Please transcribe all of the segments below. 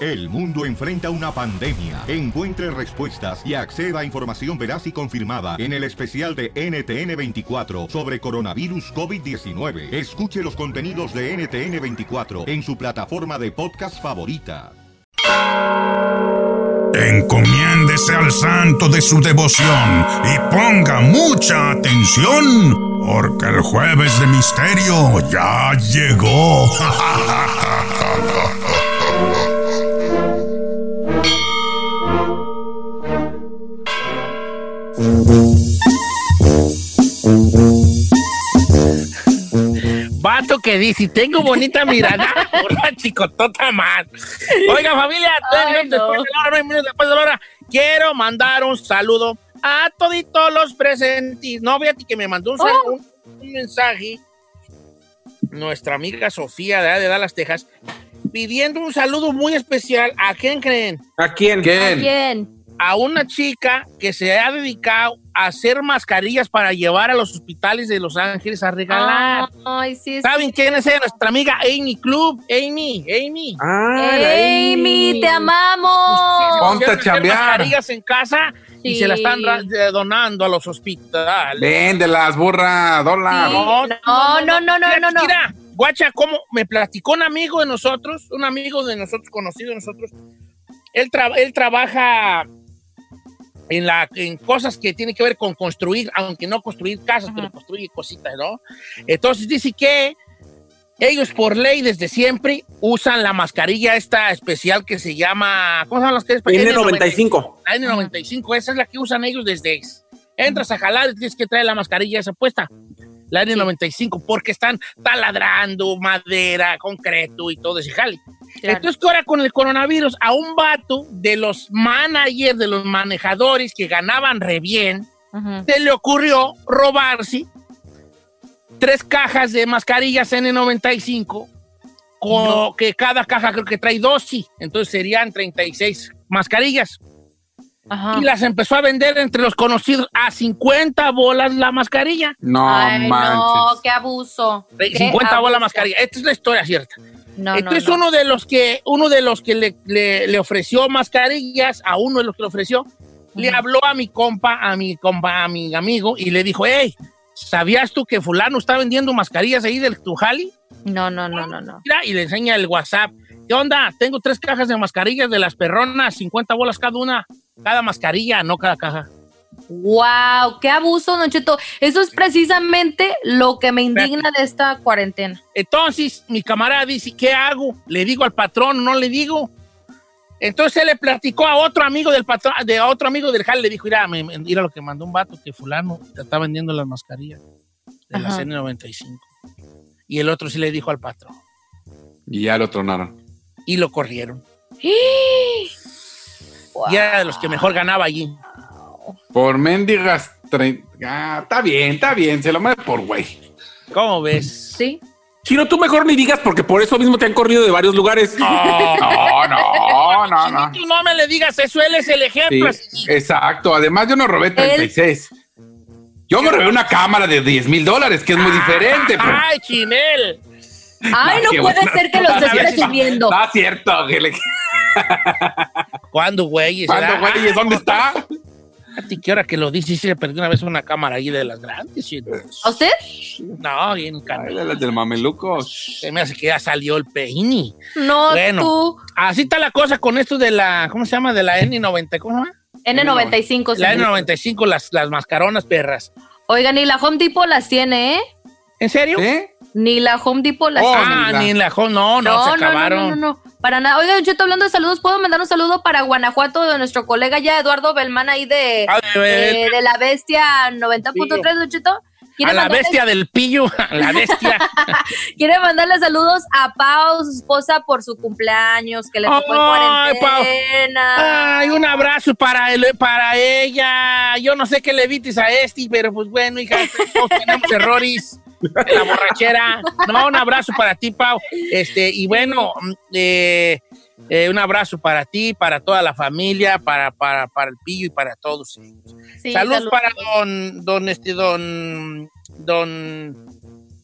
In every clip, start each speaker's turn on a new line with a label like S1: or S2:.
S1: El mundo enfrenta una pandemia. Encuentre respuestas y acceda a información veraz y confirmada en el especial de NTN24 sobre coronavirus COVID-19. Escuche los contenidos de NTN24 en su plataforma de podcast favorita.
S2: Encomiéndese al santo de su devoción y ponga mucha atención, porque el jueves de misterio ya llegó.
S3: Vato que dice, tengo bonita mirada, una chicotota más. Oiga, familia,
S4: Ay,
S3: después,
S4: no.
S3: de la hora, minutos después de la hora, quiero mandar un saludo a toditos los presentes. No, fíjate que me mandó un,
S4: Oh.
S3: un- un mensaje nuestra amiga Sofía de, de Dallas, Texas, pidiendo un saludo muy especial. ¿A quién creen?
S5: ¿A quién?
S4: ¿A quién?
S3: A una chica que se ha dedicado a hacer mascarillas para llevar a los hospitales de Los Ángeles a regalar.
S4: Ay, sí. es-
S3: ¿Saben quién es ella? Nuestra amiga Amy Club. Amy, Amy.
S5: Ah,
S4: Amy, te amamos.
S5: Ponte a chambear.
S3: mascarillas en casa y
S4: Sí.
S3: se la están eh, donando a los hospitales.
S5: Véndelas, burra, dólar.
S4: Sí. No, no, no, no,
S3: Mira,
S4: no, no.
S3: Mira, guacha, cómo me platicó un amigo de nosotros, un amigo de nosotros, conocido de nosotros. Él, tra- él trabaja en, la, en cosas que tienen que ver con construir, aunque no construir casas, pero construye cositas, ¿no? Entonces dice que ellos por ley desde siempre usan la mascarilla esta especial que se llama, ¿cómo se llama las que es?
S5: N95.
S3: La N95, esa es la que usan ellos desde. Entras a jalar y tienes que traer la mascarilla esa puesta. La N95, porque están taladrando madera, concreto y todo ese jale.
S4: Claro.
S3: Entonces, ahora con el coronavirus, a un vato de los managers, de los manejadores que ganaban re bien, se le ocurrió robarse tres cajas de mascarillas N95, co- que cada caja creo que trae dos, sí. Entonces serían 36 mascarillas.
S4: Ajá.
S3: Y las empezó a vender entre los conocidos a 50 bolas la mascarilla.
S5: No
S4: Ay, no, qué abuso. Qué
S3: 50 bolas la
S4: abuso.
S3: mascarilla. Esta es la historia cierta.
S4: No,
S3: Entonces
S4: no, no.
S3: uno de los que, uno de los que le, le- le ofreció mascarillas, a uno de los que le ofreció, le habló a mi compa, a mi compa, a mi amigo, y le dijo, hey, ¿sabías tú que fulano está vendiendo mascarillas ahí del Tujali?
S4: No, no, no, no, no.
S3: Mira, y le enseña el WhatsApp. ¿Qué onda? Tengo tres cajas de mascarillas de las perronas, 50 bolas cada una, cada mascarilla, no cada caja.
S4: Wow, qué abuso, Don Cheto. Eso es precisamente lo que me indigna de esta cuarentena.
S3: Entonces, mi camarada dice, ¿qué hago? ¿Le digo al patrón o no le digo? Entonces él le platicó a otro amigo del patrón, de a otro amigo del Jal, le dijo, mira, me- mira lo que mandó un vato, que fulano te está vendiendo las mascarillas de la
S4: Ajá.
S3: N95. Y el otro sí le dijo al patrón.
S5: Y ya lo tronaron.
S3: Y lo corrieron. Y era de los que mejor ganaba allí.
S5: Por mendigas. tre- Ah, está bien, está bien. Se lo mete por güey.
S3: ¿Cómo ves?
S4: Sí.
S6: Chino, tú mejor ni digas porque por eso mismo te han corrido de varios lugares.
S5: No, no, no, no.
S3: Tú no me le digas eso, él es el
S5: Sí,
S3: ejemplo. así.
S5: exacto. Además, yo no robé 36. Yo me robé una cámara de 10 mil dólares, que es muy diferente. pero-
S3: ¡Ay, Chinel!
S4: Ay, no
S5: qué
S4: puede ser que lo estés presumiendo.
S5: No es cierto. le-
S3: ¿Cuándo, güey?
S5: ¿Cuándo, güey? ¿Y dónde está?
S3: Fíjate que ahora que lo dices, sí se le perdió una vez una cámara ahí de las grandes. sí.
S4: ¿A usted?
S3: No, bien canela.
S5: las del mameluco.
S3: Se me hace que ya salió el peini.
S4: No,
S3: Bueno.
S4: tú.
S3: Así está la cosa con esto de la, ¿cómo se llama? De la N90, ¿cómo se llama?
S4: N95.
S3: La
S4: señor.
S3: N95, las, las mascaronas perras.
S4: Oiga, ni la Home Depot las tiene, ¿eh?
S3: ¿En serio?
S5: ¿Sí?
S4: Ni la Home Depot las
S5: Oh,
S3: ah,
S5: ni la-
S3: la jo- no, no, se acabaron.
S4: No, no, no, para nada. Oiga, Don Cheto, hablando de saludos, ¿puedo mandar un saludo para Guanajuato de nuestro colega ya Eduardo Belmán ahí de,
S3: Ah, de-
S4: la bestia 90.3, Don Cheto? ¿Quiere
S3: A la bestia del pillo, a la bestia.
S4: Quiere mandarle saludos a Pau, su esposa, por su cumpleaños, que le tocó
S3: Pau.
S4: cuarentena.
S3: Ay, un abrazo para, él, para ella. Yo no sé qué le vites a este, pero pues bueno, hija, todos tenemos errores la borrachera. No, un abrazo para ti, Pau. Este, y bueno, mm, eh, eh, un abrazo para ti, para toda la familia, para, para, para el pillo y para todos.
S4: Sí, salud.
S3: para don, don, este, don, don,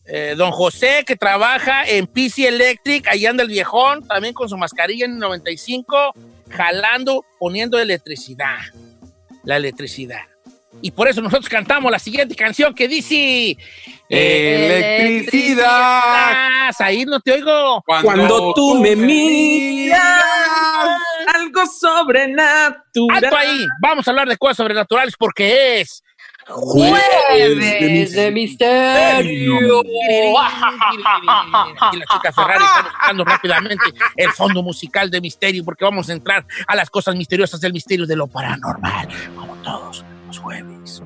S3: eh, don José, que trabaja en PC Electric, ahí anda el viejón, también con su mascarilla en el 95, jalando, poniendo electricidad, la electricidad. Y por eso nosotros cantamos la siguiente canción que dice...
S5: Electricidad.
S3: Ah, ahí no te oigo.
S6: Cuando tú me miras, algo sobrenatural.
S3: Alto ahí. Vamos a hablar de cosas sobrenaturales porque es
S4: Jueves de misterio.
S3: Y la chica Ferrari está buscando rápidamente el fondo musical de misterio porque vamos a entrar a las cosas misteriosas del misterio de lo paranormal, como todos los jueves.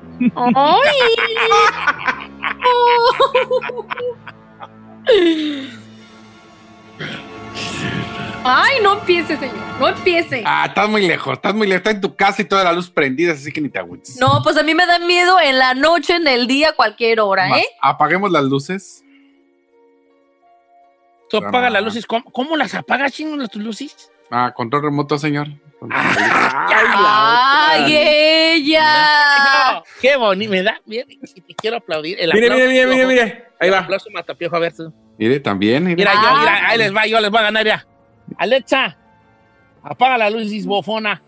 S4: Ay, no empiece, señor. No empiece.
S5: Ah, estás muy lejos, estás muy lejos. Está en tu casa y toda la luz prendida, así que ni te agüites.
S4: No, pues a mí me da miedo en la noche, en el día, cualquier hora,
S5: Más,
S4: ¿eh?
S5: Apaguemos las luces.
S3: Tú apagas las luces. ¿Cómo, cómo las apagas, chino, las tus luces?
S5: Ah, control remoto, señor.
S4: ¡Ay, ella!
S3: No, qué bonito. Me da, mira, te quiero aplaudir. El
S6: Mire,
S3: aplauso,
S6: mire, mire, mire, mire. Ahí va.
S3: aplauso matapiojo, a ver tú.
S5: Mire, también. mire.
S3: Mira, yo,
S4: Ah.
S3: mira, ahí les va, yo les voy a ganar ya. Alexa, apaga la luz, bofona.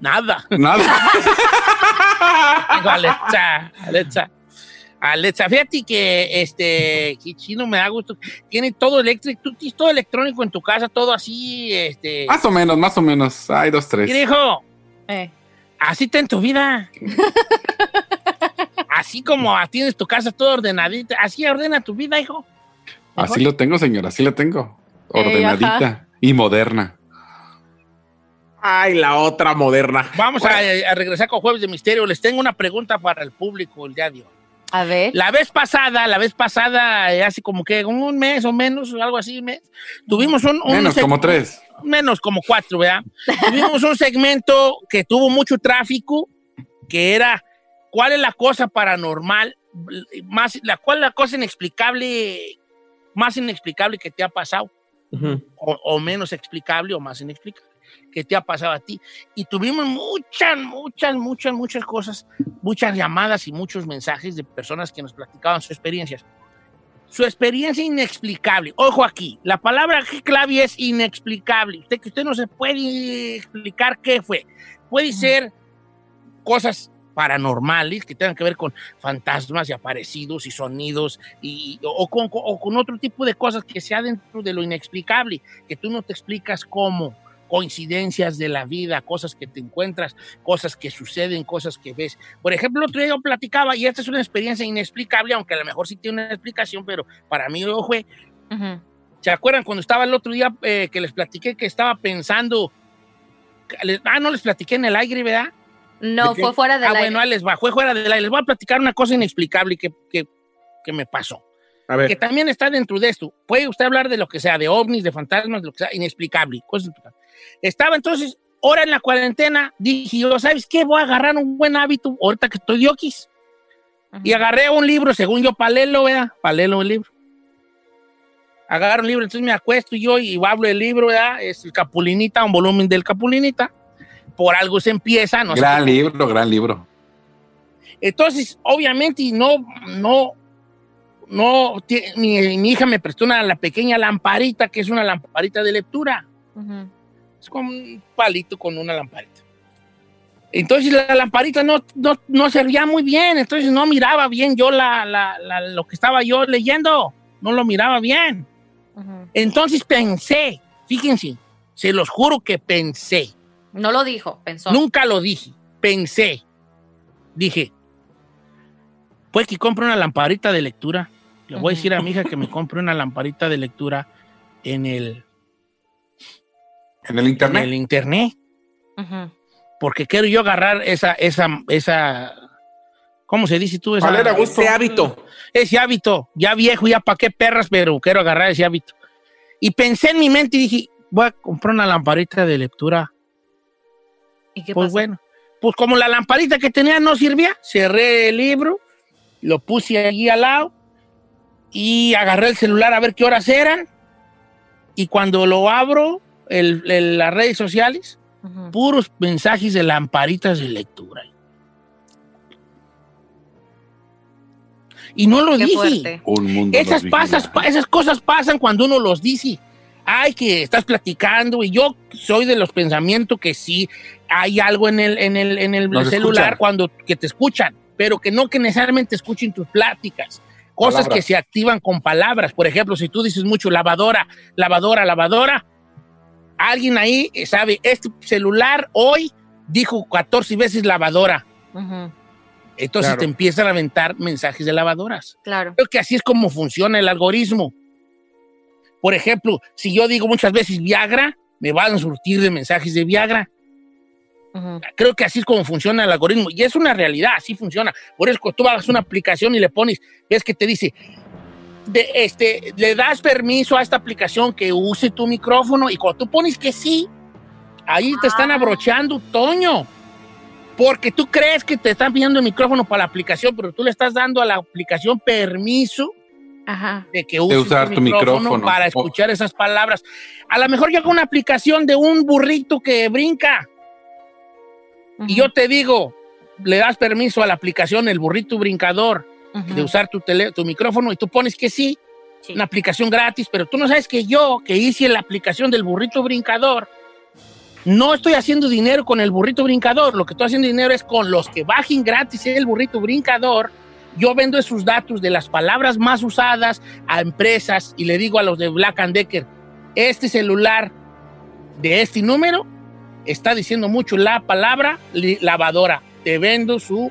S3: Nada.
S5: Nada.
S3: Digo, Alexa, Alexa. Alexa, fíjate que este que chino me da gusto. Tiene todo eléctrico, tú tienes todo electrónico en tu casa, todo así, este.
S5: más o menos, más o menos. Hay dos, tres.
S3: Mira, hijo,
S4: Eh.
S3: así está en tu vida. así como tienes tu casa todo ordenadita, así ordena tu vida, hijo.
S5: Así lo tengo, señor, así lo tengo. Ordenadita y moderna.
S6: Ay, la otra moderna.
S3: Vamos a, a regresar con Jueves de Misterio. Les tengo una pregunta para el público el día de hoy.
S4: A ver.
S3: La vez pasada, la vez pasada, eh, hace como que un mes o menos, algo así, mes, tuvimos un... un
S5: Menos, como tres.
S3: Menos, como cuatro, ¿verdad? tuvimos un segmento que tuvo mucho tráfico, que era, ¿cuál es la cosa paranormal, más, la, cuál es la cosa inexplicable, más inexplicable que te ha pasado? O menos explicable o más inexplicable que te ha pasado a ti. Y tuvimos muchas, muchas, muchas, muchas cosas, muchas llamadas y muchos mensajes de personas que nos platicaban sus experiencias. Su experiencia inexplicable. Ojo aquí, la palabra clave es inexplicable. Usted que usted no se puede explicar qué fue. Puede ser cosas paranormales que tengan que ver con fantasmas y aparecidos y sonidos y, o, con, o con otro tipo de cosas que sea dentro de lo inexplicable, que tú no te explicas cómo, coincidencias de la vida, cosas que te encuentras, cosas que suceden, cosas que ves. Por ejemplo, el otro día yo platicaba, y esta es una experiencia inexplicable, aunque a lo mejor sí tiene una explicación, pero para mí lo fue. ¿Se acuerdan cuando estaba el otro día eh, que les platiqué que estaba pensando... les- ah, no les platiqué en el aire, ¿verdad?
S4: No, fue fuera del
S3: ah,
S4: aire.
S3: bueno, ahí les va, fue fuera del aire. Les voy a platicar una cosa inexplicable que, que, que me pasó.
S6: A
S3: Que
S6: ver.
S3: también está dentro de esto. Puede usted hablar de lo que sea, de ovnis, de fantasmas, de lo que sea, inexplicable. Cosas. Estaba entonces, ahora en la cuarentena, dije yo, ¿sabes qué? Voy a agarrar un buen hábito, ahorita que estoy diokis.
S4: Ujú.
S3: Y agarré un libro, según yo, palelo, ¿verdad? Palelo el libro. Agarro un libro, entonces me acuesto yo y hablo del libro, ¿verdad? Es el Capulinita, un volumen del Capulinita. Por algo se empieza, no sé
S5: Gran libro, gran libro.
S3: entonces, obviamente, y no, no, no, mi, mi hija me prestó una la pequeña lamparita, que es una lamparita de lectura.
S4: Ujú.
S3: Es como un palito con una lamparita. Entonces la lamparita no, no, no servía muy bien, entonces no miraba bien yo la, la- la- lo que estaba yo leyendo, no lo miraba bien. Entonces pensé, fíjense, se los juro que pensé,
S4: No lo dijo, pensó.
S3: nunca lo dije, pensé, dije, pues que compre una lamparita de lectura. Le voy a decir a mi hija que me compre una lamparita de lectura en el,
S5: En el
S3: en
S5: internet.
S3: el internet. Porque quiero yo agarrar esa, esa, esa, ¿cómo se dice tú? Esa.
S6: Ese hábito.
S3: Ese hábito, ya viejo, ya para qué perras, pero quiero agarrar ese hábito. Y pensé en mi mente y dije, voy a comprar una lamparita de lectura.
S4: ¿Y qué
S3: Pues
S4: pasó?
S3: bueno, pues como la lamparita que tenía no servía, cerré el libro, lo puse allí al lado y agarré el celular a ver qué horas eran. Y cuando lo abro, el- el- las redes sociales, puros mensajes de lamparitas de lectura. Y no lo
S4: Qué
S3: dije.
S4: fuerte.
S5: Un mundo
S3: Esas, pasas, pa- esas cosas pasan cuando uno los dice. Ay, que estás platicando y yo soy de los pensamientos que sí hay algo en el, en el, en el celular
S5: escuchan.
S3: cuando que te escuchan, pero que no que necesariamente escuchen tus pláticas. Cosas
S5: Palabras.
S3: que se activan con palabras. Por ejemplo, si tú dices mucho lavadora, lavadora, lavadora, alguien ahí eh, sabe, este celular hoy dijo 14 veces lavadora. Entonces
S5: Claro.
S3: te empiezan a aventar mensajes de lavadoras.
S4: Claro.
S3: Creo que así es como funciona el algoritmo. Por ejemplo, si yo digo muchas veces Viagra, me van a surtir de mensajes de Viagra. Creo que así es como funciona el algoritmo. Y es una realidad, así funciona. Por eso, cuando tú hagas una aplicación y le pones, ves que te dice, de, este, le das permiso a esta aplicación que use tu micrófono y cuando tú pones que sí, ahí te están
S4: Ah.
S3: abrochando, Toño. Porque tú crees que te están pidiendo el micrófono para la aplicación, pero tú le estás dando a la aplicación permiso
S4: Ajá.
S3: de que use
S5: usar tu micrófono.
S3: para escuchar esas palabras. A lo mejor llega una aplicación de un burrito que brinca y yo te digo, le das permiso a la aplicación, el burrito brincador, De usar tu, tele- tu micrófono y tú pones que sí,
S4: Sí.
S3: una aplicación gratis, pero tú no sabes que yo, que hice la aplicación del burrito brincador, no estoy haciendo dinero con el burrito brincador, lo que estoy haciendo dinero es con los que bajen gratis el burrito brincador. Yo vendo esos datos de las palabras más usadas a empresas y le digo a los de Black and Decker, este celular de este número está diciendo mucho la palabra lavadora. Te vendo su,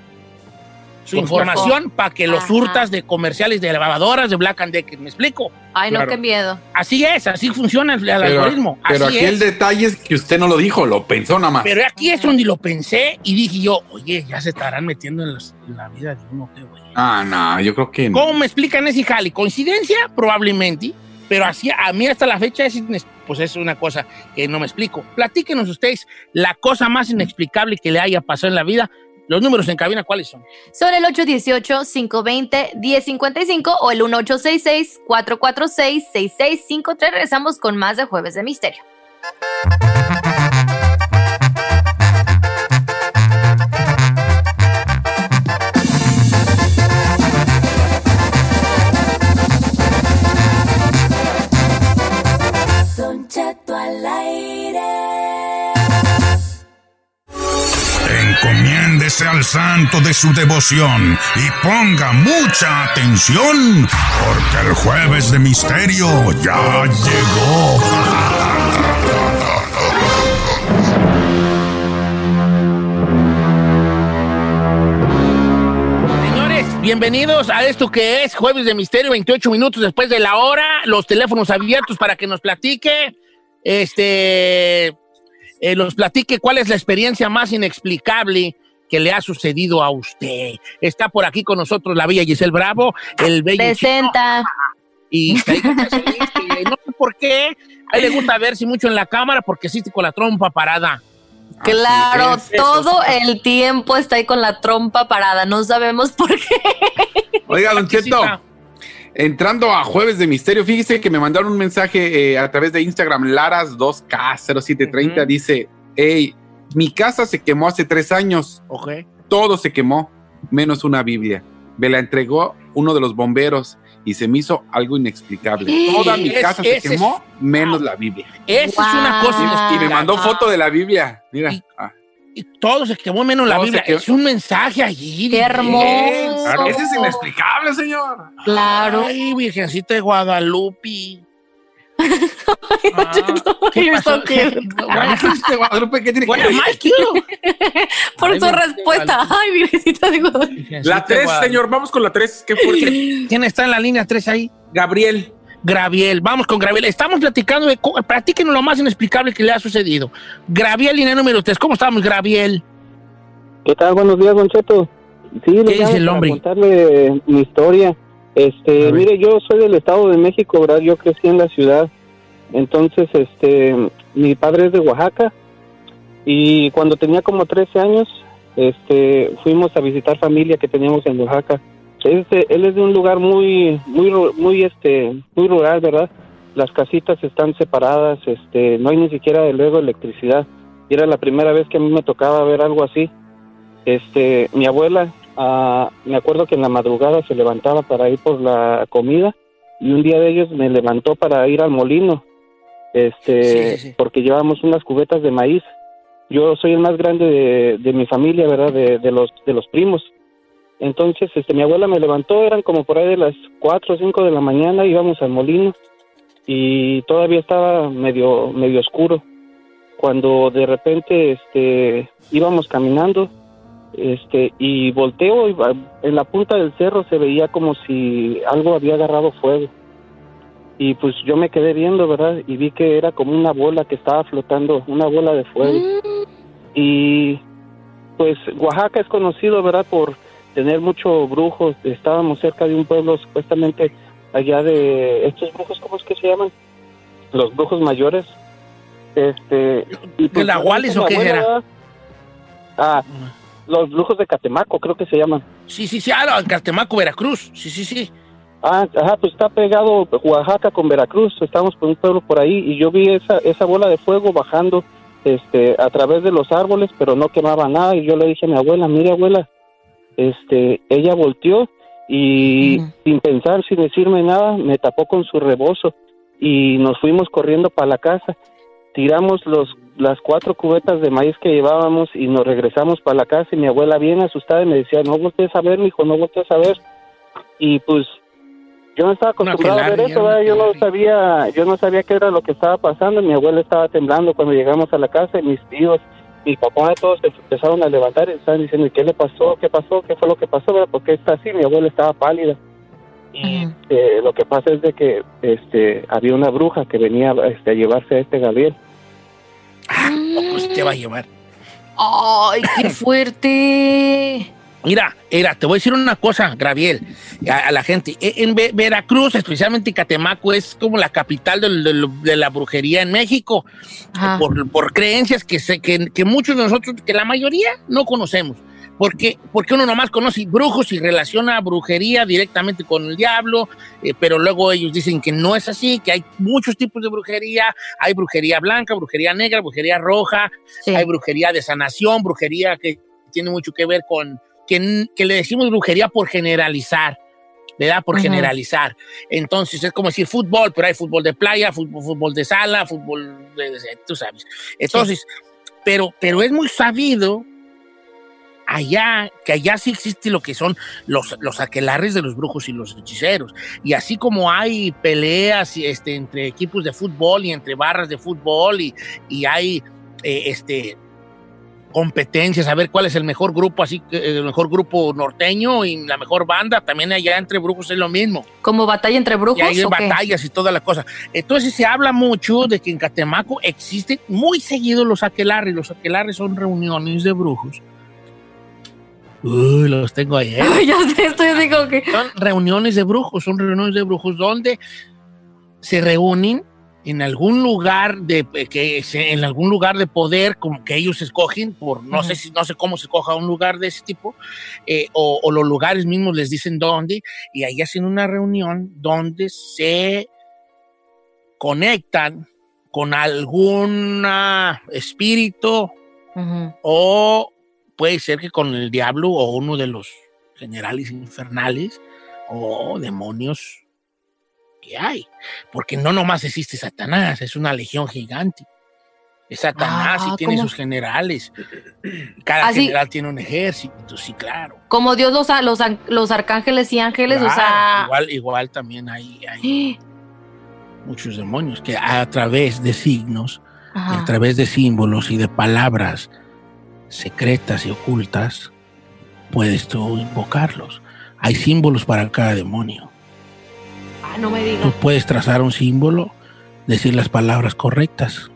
S3: su información para que lo
S4: Ajá.
S3: surtas de comerciales de lavadoras de Black and Decker. ¿Me explico?
S4: Ay, no,
S5: Claro.
S4: qué miedo.
S3: Así es, así funciona el,
S5: Pero,
S3: algoritmo.
S5: pero aquí
S3: es.
S5: el detalle es que usted no lo dijo, lo pensó nada más.
S3: Pero aquí es donde lo pensé y dije yo, oye, ya se estarán metiendo en, los- en la vida de uno, qué güey.
S5: Ah, no, yo creo que no.
S3: ¿Cómo me explican ese jali? ¿Coincidencia? Probablemente. Pero así, a mí hasta la fecha es, pues es una cosa que no me explico. Platíquenos ustedes la cosa más inexplicable que le haya pasado en la vida. Los números en cabina, ¿cuáles son?
S4: Son el 818-520-1055 o el 1866-446-6653. Regresamos con más de Jueves de Misterio.
S2: Encomiéndese al santo de su devoción y ponga mucha atención, porque el jueves de misterio ya llegó.
S3: Señores, bienvenidos a esto que es Jueves de Misterio, 28 minutos después de la hora. Los teléfonos abiertos para que nos platique. Este. Eh, nos platique cuál es la experiencia más inexplicable que le ha sucedido a usted. Está por aquí con nosotros la bella Giselle Bravo, el bello chico,
S4: Presenta.
S3: y está ahí con nosotros, que no sé por qué. A él le gusta verse mucho en la cámara porque existe con la trompa parada.
S4: Claro,
S5: es,
S4: todo el tiempo está ahí con la trompa parada. No sabemos por qué.
S5: Oiga, Don Cheto. Entrando a Jueves de Misterio, fíjese que me mandaron un mensaje eh, a través de Instagram, Laras2K0730,
S3: Ujú.
S5: dice, hey, mi casa se quemó hace tres años,
S3: Ok.
S5: todo se quemó, menos una Biblia. Me la entregó uno de los bomberos y se me hizo algo inexplicable. Toda mi
S3: Es-
S5: casa se
S3: es-
S5: quemó, menos la Biblia.
S3: Esa es una cosa inexplicable.
S5: Y me mandó foto de la Biblia. Mira.
S3: Y-
S5: ah,
S3: Y todo se quemó menos la Biblia.
S5: quemó.
S3: Es un mensaje allí.
S4: Qué
S3: de-
S4: hermoso.
S5: Claro, ese es inexplicable, señor.
S4: Claro.
S3: Ay, Virgencita de Guadalupe. Ah, ¿Qué pasó? Bueno,
S5: Este Guadalupe, ¿qué tiene que ver?
S4: Por su
S3: Virgencita de
S4: respuesta. Ay, Virgencita de Guadalupe.
S3: Virgencita
S6: La
S3: de
S6: 3,
S3: Guadalupe.
S6: señor, vamos con la 3. Qué fuerte.
S3: ¿Quién está en la línea 3 ahí?
S6: Gabriel.
S3: Graviel, vamos con Graviel. Estamos platicando de. Platíquenos lo más inexplicable que le ha sucedido. Graviel, línea número 3. ¿Cómo estamos, Graviel?
S7: ¿Qué tal? Buenos días, Don Cheto. Sí, le
S3: dice el hombre?
S7: contarle mi historia. Este, mire, yo soy del Estado de México, ¿verdad? Yo crecí en la ciudad. Entonces, este, mi padre es de Oaxaca y cuando tenía como 13 años, este, fuimos a visitar familia que teníamos en Oaxaca. Este, él es de un lugar muy, muy, muy, este, muy rural, ¿verdad? Las casitas están separadas, este, no hay ni siquiera luego electricidad. Y era la primera vez que a mí me tocaba ver algo así. Este, mi abuela, ah, me acuerdo que en la madrugada se levantaba para ir por la comida y un día de ellos me levantó para ir al molino, este,
S3: Sí, sí, sí.
S7: porque llevábamos unas cubetas de maíz. Yo soy el más grande de, de mi familia, ¿verdad? De, de los de los primos. Entonces, este, mi abuela me levantó, eran como por ahí de las 4 o 5 de la mañana, íbamos al molino y todavía estaba medio medio oscuro. Cuando de repente este íbamos caminando este y volteo y en la punta del cerro se veía como si algo había agarrado fuego. Y pues yo me quedé viendo, ¿verdad? Y vi que era como una bola que estaba flotando, una bola de fuego. Y pues Oaxaca es conocido, ¿verdad? Por tener muchos brujos. Estábamos cerca de un pueblo supuestamente allá de estos brujos, ¿cómo es que se llaman? Los brujos mayores. Este, y
S3: ¿De la Wallis o qué
S7: abuela,
S3: era?
S7: Ah, los brujos de Catemaco, creo que se llaman.
S3: Sí, sí, sí. Ah, Catemaco, Veracruz. Sí, sí, sí.
S7: Ah, ajá, pues está pegado Oaxaca con Veracruz. Estamos por un pueblo por ahí y yo vi esa esa bola de fuego bajando este a través de los árboles, pero no quemaba nada y yo le dije a mi abuela, "Mire, abuela." Este, ella volteó y sin pensar, sin decirme nada, me tapó con su rebozo y nos fuimos corriendo para la casa. Tiramos los las cuatro cubetas de maíz que llevábamos y nos regresamos para la casa y mi abuela bien asustada y me decía, "No voltees a ver, mijo, no voltees a ver." Y pues yo no estaba acostumbrado a ver eso, yo no sabía, yo no sabía qué era lo que estaba pasando. Mi abuela estaba temblando cuando llegamos a la casa y mis tíos, mi papá, todos se empezaron a levantar y estaban diciendo, ¿y qué le pasó? ¿Qué pasó? ¿Qué fue lo que pasó? ¿verdad? ¿Por qué está así? Mi abuela estaba pálida. Y eh, lo que pasa es de que este había una bruja que venía este, a llevarse a este Gabriel.
S3: Ah, se te va a llevar.
S4: Ay, qué fuerte.
S3: Mira, era, te voy a decir una cosa, Graviel, a, a la gente. E- En Ve- Veracruz, especialmente Catemaco, es como la capital del- de la brujería en México, por, por creencias que, se, que, que muchos de nosotros, que la mayoría no conocemos. Porque, porque uno nomás conoce brujos y relaciona brujería directamente con el diablo, eh, pero luego ellos dicen que no es así, que hay muchos tipos de brujería. Hay brujería blanca, brujería negra, brujería roja,
S4: Sí.
S3: hay brujería de sanación, brujería que tiene mucho que ver con, que, que le decimos brujería por generalizar, ¿verdad? Por
S4: Ujú.
S3: generalizar. Entonces es como decir fútbol, pero hay fútbol de playa, fútbol, fútbol de sala, fútbol de, de- tú sabes. Entonces, pero, pero es muy sabido allá, que allá sí existe lo que son los, los aquelarres de los brujos y los hechiceros. Y así como hay peleas este, entre equipos de fútbol y entre barras de fútbol y, y hay eh, este, competencias, a ver cuál es el mejor grupo, así que el mejor grupo norteño y la mejor banda, también allá entre brujos es lo mismo.
S4: ¿Como batalla entre brujos
S3: Y hay
S4: o qué?
S3: batallas y toda la cosa. Entonces se habla mucho de que en Catemaco existen muy seguidos los aquelarres. Los aquelarres son reuniones de brujos. Uy, los tengo ahí, ¿eh?
S4: Ya sé, estoy como que...
S3: Son reuniones de brujos, son reuniones de brujos donde se reúnen en algún lugar de eh, que se- en algún lugar de poder como que ellos escogen por no sé si no sé cómo se coja un lugar de ese tipo eh, o, o los lugares mismos les dicen dónde y ahí hacen una reunión donde se conectan con algún espíritu o puede ser que con el diablo o uno de los generales infernales o demonios que hay. Porque no nomás existe Satanás, es una legión gigante. Es Satanás
S4: Ah,
S3: y tiene
S4: ¿cómo?
S3: sus generales. Cada
S4: Así-
S3: general tiene un ejército, sí, claro.
S4: Como Dios los, los, los arcángeles y ángeles, o
S3: Claro,
S4: sea.
S3: igual, igual también hay, hay muchos demonios que a través de signos,
S4: Ajá.
S3: a través de símbolos y de palabras secretas y ocultas, puedes tú invocarlos. Hay símbolos para cada demonio.
S4: Ah, no me
S3: Tú
S4: digas.
S3: puedes trazar un símbolo, decir las palabras correctas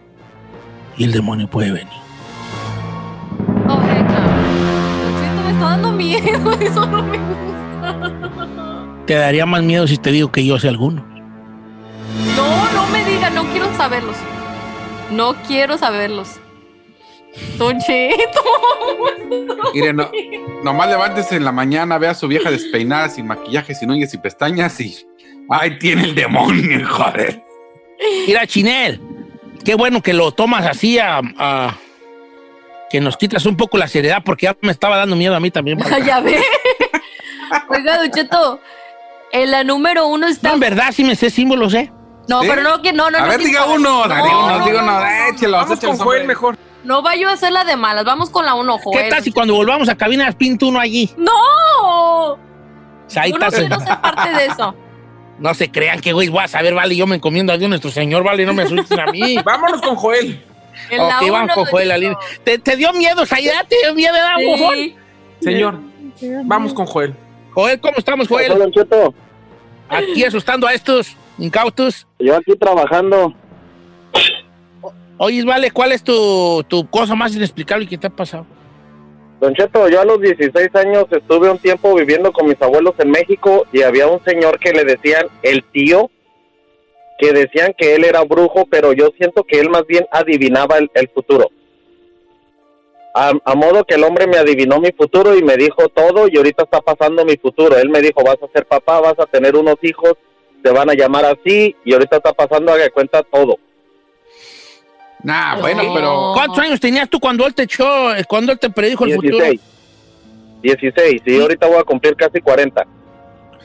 S3: y el demonio puede venir.
S4: Oh, heck no. Siento, me está dando miedo. Eso no me gusta.
S3: Te daría más miedo si te digo que yo sé alguno.
S4: No, no me diga, no quiero saberlos. No quiero saberlos. Don Cheto.
S5: Mire, no, nomás levántese en la mañana, vea a su vieja despeinada, sin maquillaje, sin uñas y pestañas y. ¡Ay, tiene el demonio, joder!
S3: Mira, Chinel, qué bueno que lo tomas así a, a- que nos quitas un poco la seriedad porque ya me estaba dando miedo a mí también.
S4: ya ve. Oiga, Don Cheto, en la número uno está.
S3: No, en verdad sí me sé símbolos, ¿eh?
S4: No,
S5: ¿Sí?
S4: pero no, que no, no.
S5: a
S4: no
S5: ver, diga uno,
S4: No,
S5: diga uno,
S4: no,
S5: diga
S4: no,
S5: uno,
S4: no,
S5: échelos,
S6: Vamos con Joel mejor.
S4: No vaya a hacer la de malas, vamos con la uno, Joel.
S3: ¿Qué tal si cuando volvamos a cabina pinto uno allí?
S4: ¡No!
S3: O sea, ahí
S4: Yo no
S3: está,
S4: ser parte de eso.
S3: No se crean que, güey, voy a saber, vale, yo me encomiendo a Dios nuestro Señor, vale, no me asusten a mí.
S6: Vámonos con Joel.
S4: En
S3: ok, vamos con Joel. Aline. ¿Te, te dio miedo, Sayda? ¿Te dio miedo.
S4: Sí.
S6: Señor, vamos con Joel.
S3: Joel, ¿cómo estamos,
S8: Hola,
S3: Joel?
S8: Cheto.
S3: Aquí asustando a estos incautos.
S8: Yo aquí trabajando.
S3: Oye, vale, ¿cuál es tu, tu cosa más inexplicable que te ha pasado?
S8: Don Cheto, yo a los 16 años estuve un tiempo viviendo con mis abuelos en México y había un señor que le decían el tío, que decían que él era brujo, pero yo siento que él más bien adivinaba el, futuro. A, a modo que el hombre me adivinó mi futuro y me dijo todo y ahorita está pasando mi futuro. Él me dijo, vas a ser papá, vas a tener unos hijos, te van a llamar así y ahorita está pasando, haga cuenta todo.
S5: Nah, bueno,
S4: No.
S5: pero.
S3: ¿Cuántos años tenías tú cuando él te echó, cuando él te predijo el futuro?
S8: 16. 16, y ahorita voy a cumplir casi 40.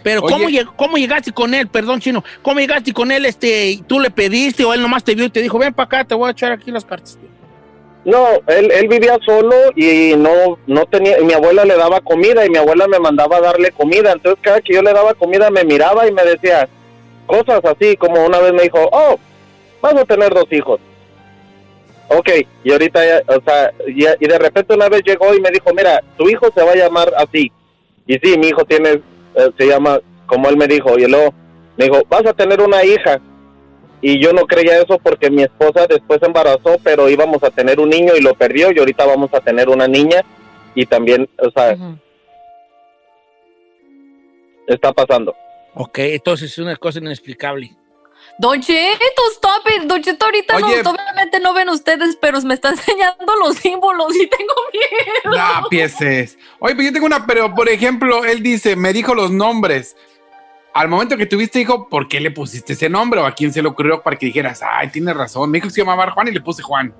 S3: Pero
S5: Oye.
S3: ¿cómo, lleg- ¿cómo llegaste con él? Perdón, chino. ¿Cómo llegaste con él? Este, y ¿Tú le pediste o él nomás te vio y te dijo, ven para acá, te voy a echar aquí las cartas?
S8: No, él, él vivía solo y no, no tenía, y mi abuela le daba comida y mi abuela me mandaba a darle comida. Entonces cada que yo le daba comida me miraba y me decía cosas así, como una vez me dijo, oh, vas a tener dos hijos. Ok, y ahorita ya, o sea, ya- y de repente una vez llegó y me dijo, mira, tu hijo se va a llamar así. Y sí, mi hijo tiene, eh, se llama como él me dijo, y luego me dijo, vas a tener una hija. Y yo no creía eso porque mi esposa después se embarazó, pero íbamos a tener un niño y lo perdió y ahorita vamos a tener una niña y también, o sea, está pasando.
S3: Ok, entonces es una cosa inexplicable.
S4: Don Cheto, stop it. Don Cheto, ahorita
S5: Oye.
S4: no, obviamente no ven ustedes, pero me está enseñando los símbolos y tengo miedo.
S5: Nah, pieces. Oye, pero yo tengo una, pero por ejemplo, él dice, me dijo los nombres. Al momento que tuviste hijo, ¿por qué le pusiste ese nombre? ¿O a quién se le ocurrió para que dijeras, ay, tienes razón? Me dijo que se llamaba Juan y le puse Juan.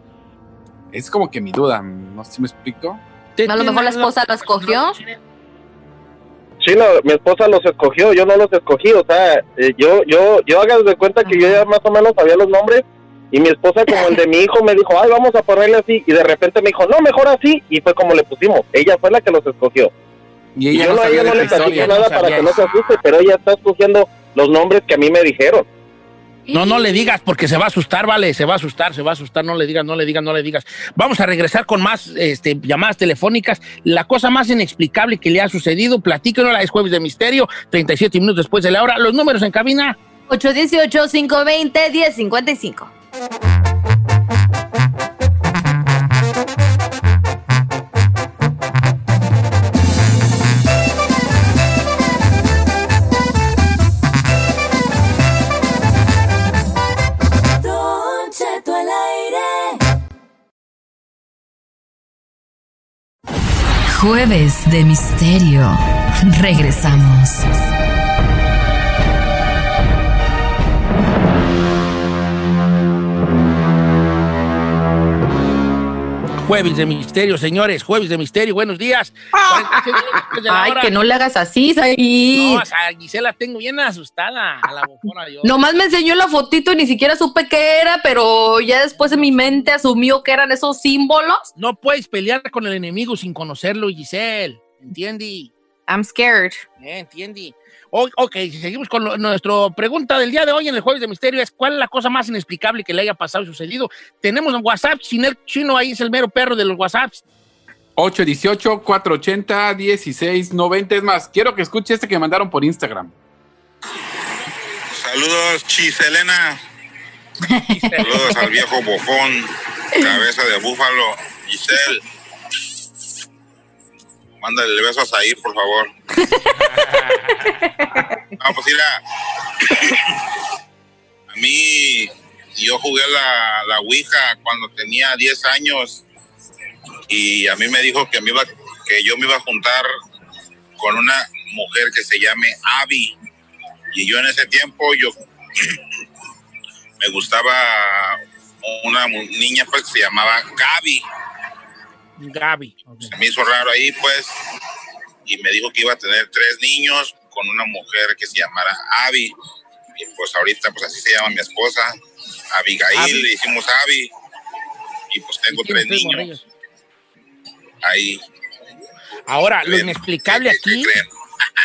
S5: Es como que mi duda, no sé si me explico.
S4: A lo mejor la esposa lo escogió.
S8: Sí, no, mi esposa los escogió, yo no los escogí, o sea, eh, yo, yo, yo hagas de cuenta que yo ya más o menos sabía los nombres y mi esposa como el de mi hijo me dijo, ay, vamos a ponerle así y de repente me dijo, no, mejor así y fue como le pusimos, ella fue la que los escogió.
S5: Y
S8: yo
S5: no
S8: a ella no le platiqué
S3: no
S8: nada para que no se asuste, pero ella está escogiendo los nombres que a mí me dijeron.
S3: No, no le digas porque se va a asustar, vale, se va a asustar, se va a asustar, no le digas, no le digas, no le digas. Vamos a regresar con más este, llamadas telefónicas. La cosa más inexplicable que le ha sucedido, platíquenos, la es jueves de misterio, 37 minutos después de la hora. Los números en cabina.
S4: 818-520-1055.
S9: Jueves de Misterio. Regresamos.
S3: Jueves de misterio, señores, jueves de misterio, buenos días. 46 minutos después de la
S4: Ay, que no le hagas así, Said.
S3: No, sea, Gisela tengo bien asustada a la bofona yo.
S4: Nomás me enseñó la fotito y ni siquiera supe qué era, pero ya después en mi mente asumió que eran esos símbolos.
S3: No puedes pelear con el enemigo sin conocerlo, Giselle. ¿Entiendes?
S4: I'm scared.
S3: Eh, ¿Entiendes? Ok, seguimos con lo- nuestra pregunta del día de hoy en el Jueves de Misterio. Es ¿cuál es la cosa más inexplicable que le haya pasado y sucedido? Tenemos un WhatsApp, Chinel Chino ahí es el mero perro de los WhatsApps.
S5: 818-480-1690. Es más, quiero que escuche este que me mandaron por Instagram.
S10: Saludos, Chiselena. Saludos al viejo bofón, cabeza de búfalo, Giselle. Mándale besos a ir, por favor. No, pues mira, a mí yo jugué la, la Ouija cuando tenía 10 años y a mí me dijo que, me iba, que yo me iba a juntar con una mujer que se llame Abby. Y yo en ese tiempo yo me gustaba una niña pues que se llamaba Gaby.
S3: Gaby.
S10: Se me hizo raro ahí pues y me dijo que iba a tener tres niños con una mujer que se llamara Abby. Y pues ahorita pues así se llama mi esposa, Abigail,
S3: Abby.
S10: le hicimos Abby. Y pues tengo tres niños ahí.
S3: Ahora, lo inexplicable
S10: ¿Qué- qué-
S3: aquí.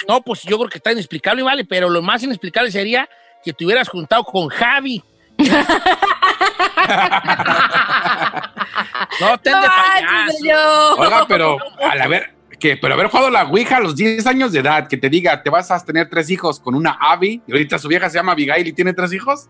S3: No, pues yo creo que está inexplicable, vale, pero lo más inexplicable sería que te hubieras juntado con Javi. no, ten de payaso.
S5: Oiga, pero al haber, que, pero haber jugado la Ouija a los 10 años de edad, que te diga, te vas a tener tres hijos con una Abby, y ahorita su vieja se llama Abigail y tiene tres hijos.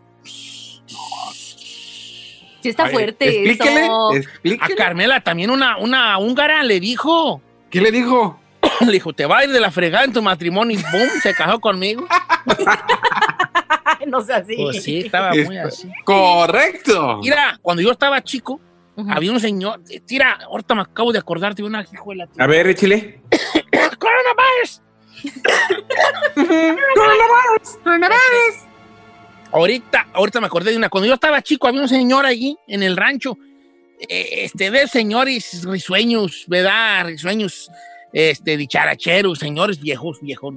S4: Sí está
S5: Ay,
S4: fuerte
S5: explíquele,
S4: eso.
S3: A. Carmela también una, una húngara le dijo,
S5: ¿Qué le dijo?
S3: le dijo, te va a ir de la fregada en tu matrimonio y boom, se casó conmigo.
S4: No sé así.
S3: Pues sí, estaba muy así.
S5: Correcto.
S3: Mira, cuando yo estaba chico, Había un señor, eh, tira, ahorita me acabo de acordarte de una hijo de la
S6: A ver, échale.
S3: coronavirus. Ahorita, ahorita me acordé de una. Cuando yo estaba chico, había un señor allí en el rancho. eh, Este, de señores risueños, ¿verdad? Risueños, este, dicharacheros, señores viejos, viejos.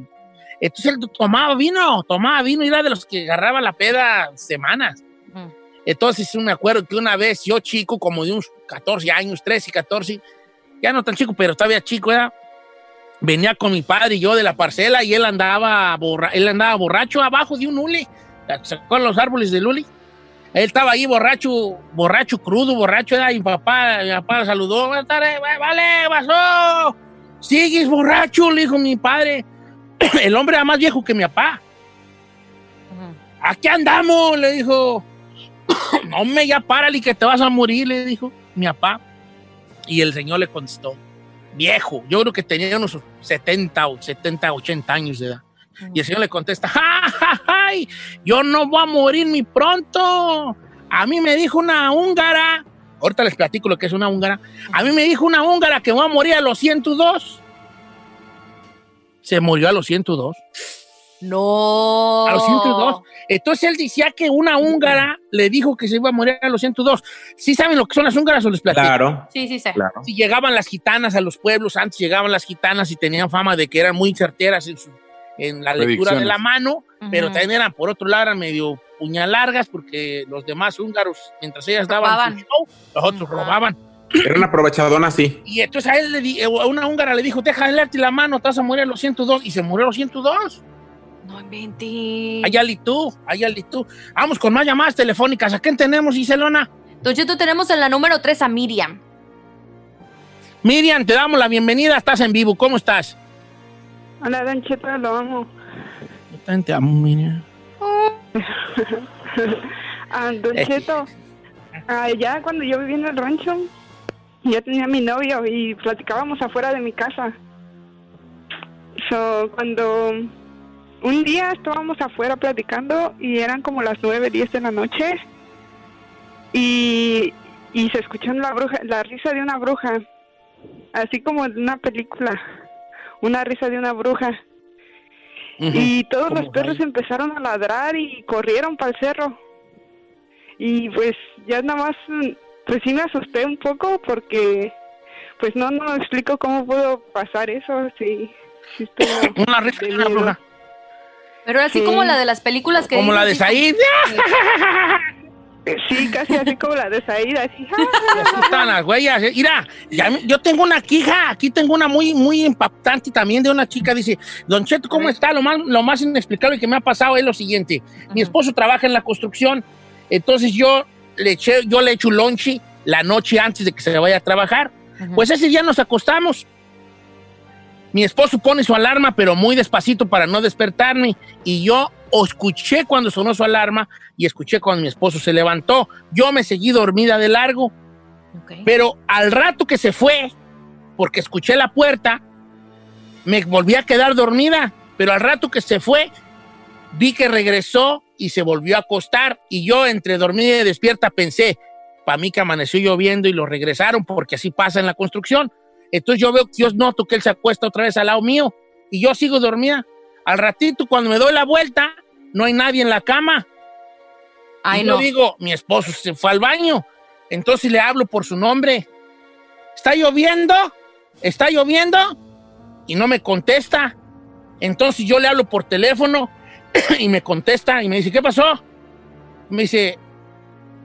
S3: Entonces él tomaba vino, tomaba vino y era de los que agarraba la peda semanas. Entonces me acuerdo que una vez yo chico, como de unos 14 años, 13 y 14, ya no tan chico, pero todavía chico, era, venía con mi padre y yo de la parcela y él andaba, borra- él andaba borracho abajo de un hule, sacó los árboles del hule. Él estaba ahí borracho, borracho, crudo, borracho, era, y mi papá, mi papá saludó, buenas tardes, "Va- vale, pasó, sigues borracho, le dijo mi padre. El hombre era más viejo que mi papá.
S4: Ujú.
S3: Aquí andamos, le dijo. No me ya párale que te vas a morir, le dijo mi papá. Y el señor le contestó, viejo, yo creo que tenía unos 70 o 70, 80 años de edad. Y el señor le contesta, ¡Ja, ja, ja! Yo no voy a morir ni pronto. A mí me dijo una húngara, ahorita les platico lo que es una húngara. A mí me dijo una húngara que voy a morir a los 102. Se murió a los 102.
S4: No.
S3: A los 102. Entonces él decía que una húngara le dijo que se iba a morir a los 102. ¿Sí saben lo que son las húngaras o les platico?
S6: Claro,
S4: Sí, sí, sí.
S6: claro.
S3: Si llegaban las gitanas a los pueblos, antes llegaban las gitanas y tenían fama de que eran muy certeras en, su- en la lectura de la mano, pero
S4: Ujú.
S3: también eran, por otro lado, eran medio puñalargas porque los demás húngaros, mientras ellas daban su show, los otros robaban.
S6: Era una aprovechadona así.
S3: Y entonces a él, le di- eh, a una húngara le dijo, deja de leerte la mano, te vas a morir a los 102. Y se murió a los 102.
S4: No inventes.
S3: Allá tú, allá tú. Vamos con más llamadas telefónicas. ¿A quién tenemos, Giselona?
S4: Don Cheto, tenemos en la número 3 a Miriam.
S3: Miriam, te damos la bienvenida. Estás en vivo. ¿Cómo estás?
S11: Hola, Don Cheto, lo amo.
S3: Yo también te amo, Miriam.
S11: Ah, don
S3: Eh.
S11: Cheto, ah, ya cuando yo vivía en el rancho, yo tenía a mi novio y platicábamos afuera de mi casa. So, cuando un día estábamos afuera platicando y eran como las nueve, diez de la noche y, y se escuchó la bruja, la risa de una bruja, así como en una película, una risa de una bruja. Y todos los perros empezaron a ladrar y corrieron para el cerro. Y pues ya nada más pues sí me asusté un poco porque, pues no, no explico cómo pudo pasar eso, sí. sí
S3: Una risa
S11: de
S3: una bruja.
S4: Pero así
S11: Sí.
S4: como la de las películas que
S3: Como la de Said.
S11: Sí, casi así como la de Saída, así.
S3: Me asustan las huellas. eh. Mira, ya yo tengo una quija, aquí tengo una muy, muy impactante también de una chica. Dice, Don Cheto, ¿cómo está? Lo más, lo más inexplicable que me ha pasado es lo siguiente. Mi esposo trabaja en la construcción, entonces yo le eché, yo le echo un lonche la noche antes de que se vaya a trabajar. Pues ese día nos acostamos. Mi esposo pone su alarma, pero muy despacito para no despertarme. Y yo escuché cuando sonó su alarma y escuché cuando mi esposo se levantó. Yo me seguí dormida de largo. Pero al rato que se fue, porque escuché la puerta, me volví a quedar dormida. Pero al rato que se fue, vi que regresó y se volvió a acostar. Y yo, entre dormida y despierta, pensé, para mí que amaneció lloviendo y lo regresaron, porque así pasa en la construcción. Entonces yo veo que yo noto que él se acuesta otra vez al lado mío y yo sigo dormida. Al ratito, cuando me doy la vuelta, no hay nadie en la cama.
S4: Ay,
S3: y
S4: no.
S3: yo digo, mi esposo se fue al baño. Entonces le hablo por su nombre. ¿Está lloviendo? ¿Está lloviendo? Y no me contesta. Entonces yo le hablo por teléfono y me contesta y me dice, ¿qué pasó? Me dice,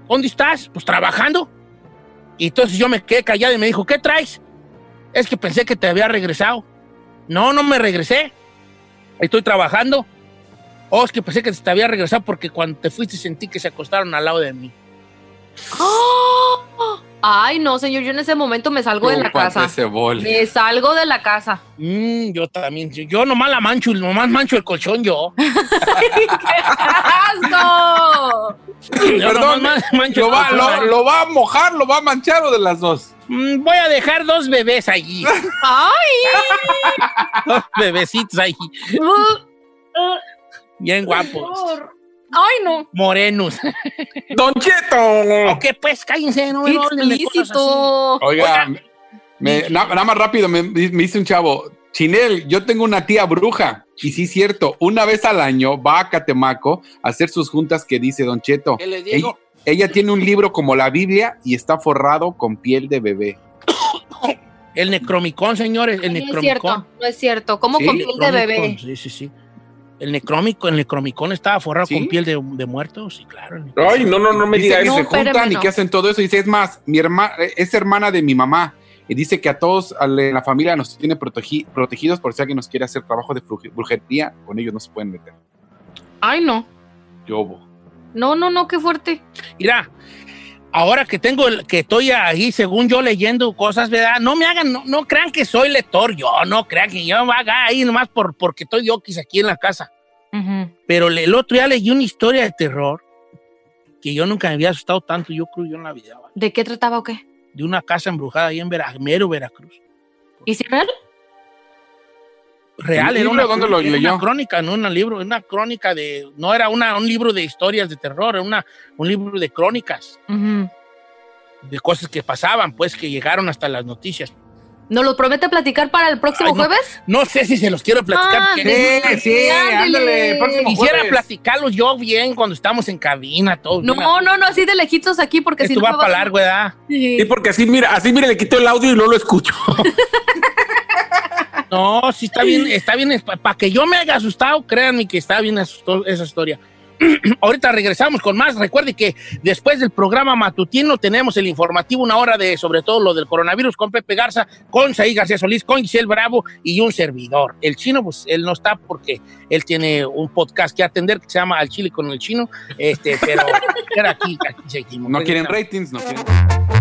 S3: ¿dónde estás? Pues trabajando. Y entonces yo me quedé callado y me dijo, ¿qué traes? Es que pensé que te había regresado. No, no me regresé. Estoy trabajando. Oh, es que pensé que te había regresado porque cuando te fuiste sentí que se acostaron al lado de mí.
S4: ¡Oh! Ay, no, señor, yo en ese momento me salgo de la casa. Me salgo de la casa.
S3: Mm, yo también. Yo, nomás la mancho, nomás mancho el colchón yo.
S4: ¡Asco!
S3: Yo
S5: Perdón,
S3: mancho
S5: ¿lo
S3: el
S5: va,
S3: colchón.
S5: lo, lo va a mojar, lo va a manchar o de las dos?
S3: Mm, voy a dejar dos bebés allí.
S4: ¡Ay!
S3: dos bebecitos ahí.
S4: Uh,
S3: Bien guapos.
S4: ¡Ay, no!
S3: Morenos.
S6: Don Cheto.
S3: ok, pues cállense, no
S4: ¡Qué
S3: me
S4: explícito!
S5: Oiga, me- na- nada más rápido, me, me dice un chavo, Chinel, yo tengo una tía bruja. Y sí, cierto, una vez al año va a Catemaco a hacer sus juntas que dice Don Cheto.
S3: ¿Qué les digo?
S5: Ella, ella tiene un libro como la Biblia y está forrado con piel de bebé.
S3: El necromicón, señores, el
S4: No es
S3: necromicón.
S4: cierto, no es cierto. ¿Cómo
S5: Sí,
S4: con piel de bebé?
S3: Sí, sí, sí. El necrómico, el necromicón estaba forrado
S5: ¿Sí?
S3: con piel de, de muerto, sí, claro.
S6: Ay, no, no, no me
S5: Dice
S6: diga
S5: que
S6: eso.
S5: se
S4: No, espérame,
S5: juntan y que hacen todo eso. Y dice, es más, mi hermana es hermana de mi mamá. Y dice que a todos a la- en la familia nos tiene protegi- protegidos por si alguien nos quiere hacer trabajo de bruj- brujería, con ellos no se pueden meter.
S4: Ay, no.
S5: Yo.
S4: No, no, no, qué fuerte.
S3: Mira, ahora que tengo el, que estoy ahí, según yo leyendo cosas, ¿verdad? No me hagan, no, no crean que soy lector, yo no crean que yo me haga ahí nomás por, porque estoy yo quizá aquí en la casa. Pero le- el otro día leí una historia de terror que yo nunca me había asustado tanto, yo creo yo en la vida, ¿vale?
S4: ¿De qué trataba o qué?
S3: de una casa embrujada ahí en Vera- Mero, Veracruz.
S4: ¿Y si real?
S3: Real,
S5: ¿El
S3: era
S5: libro
S3: una,
S5: dónde lo
S3: era una
S5: leyó?
S3: crónica, no un libro, una crónica de, no era una, un libro de historias de terror, era una, un libro de crónicas, de cosas que pasaban, pues que llegaron hasta las noticias.
S4: ¿Nos lo promete platicar para el próximo
S3: Ay, no.
S4: jueves?
S3: No sé si se los quiero platicar.
S4: Ah,
S5: Sí, sí, ándale, próximo
S3: Quisiera
S5: jueves.
S3: platicarlos yo bien cuando estamos en cabina, todo.
S4: No,
S3: bien.
S4: no, no, así de lejitos aquí porque si
S3: Esto
S4: no
S3: va para
S4: a-
S3: largo, ¿verdad?
S4: Sí.
S6: Sí, porque así, mira, así, mira, le quito el audio y no lo escucho.
S3: No, sí está bien, está bien. Para que yo me haya asustado, créanme que está bien asustó esa historia. Ahorita regresamos con más. Recuerde que después del programa matutino tenemos el informativo, una hora de sobre todo lo del coronavirus con Pepe Garza, con Saí García Solís, con Giselle Bravo y un servidor. El chino, pues él no está porque él tiene un podcast que atender que se llama Al Chile con el Chino. Este, pero pero aquí, aquí seguimos.
S5: No quieren ratings, no quieren.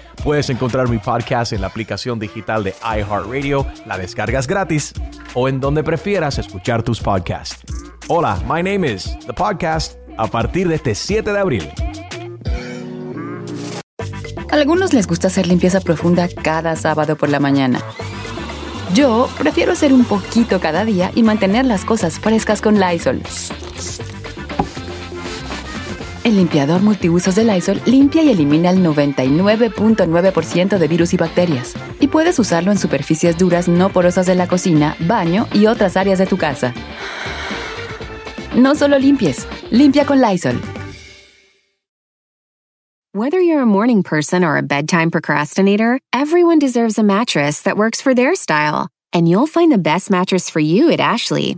S12: Puedes encontrar mi podcast en la aplicación digital de iHeartRadio, la descargas gratis o en donde prefieras escuchar tus podcasts. Hola, my name is The Podcast a partir de este 7 de abril.
S9: A algunos les gusta hacer limpieza profunda cada sábado por la mañana. Yo prefiero hacer un poquito cada día y mantener las cosas frescas con Lysol. El limpiador multiusos de Lysol limpia y elimina el 99.9% de virus y bacterias. Y puedes usarlo en superficies duras no porosas de la cocina, baño y otras áreas de tu casa. No solo limpies, limpia con Lysol.
S13: Whether you're a morning person or a bedtime procrastinator, everyone deserves a mattress that works for their style. And you'll find the best mattress for you at Ashley.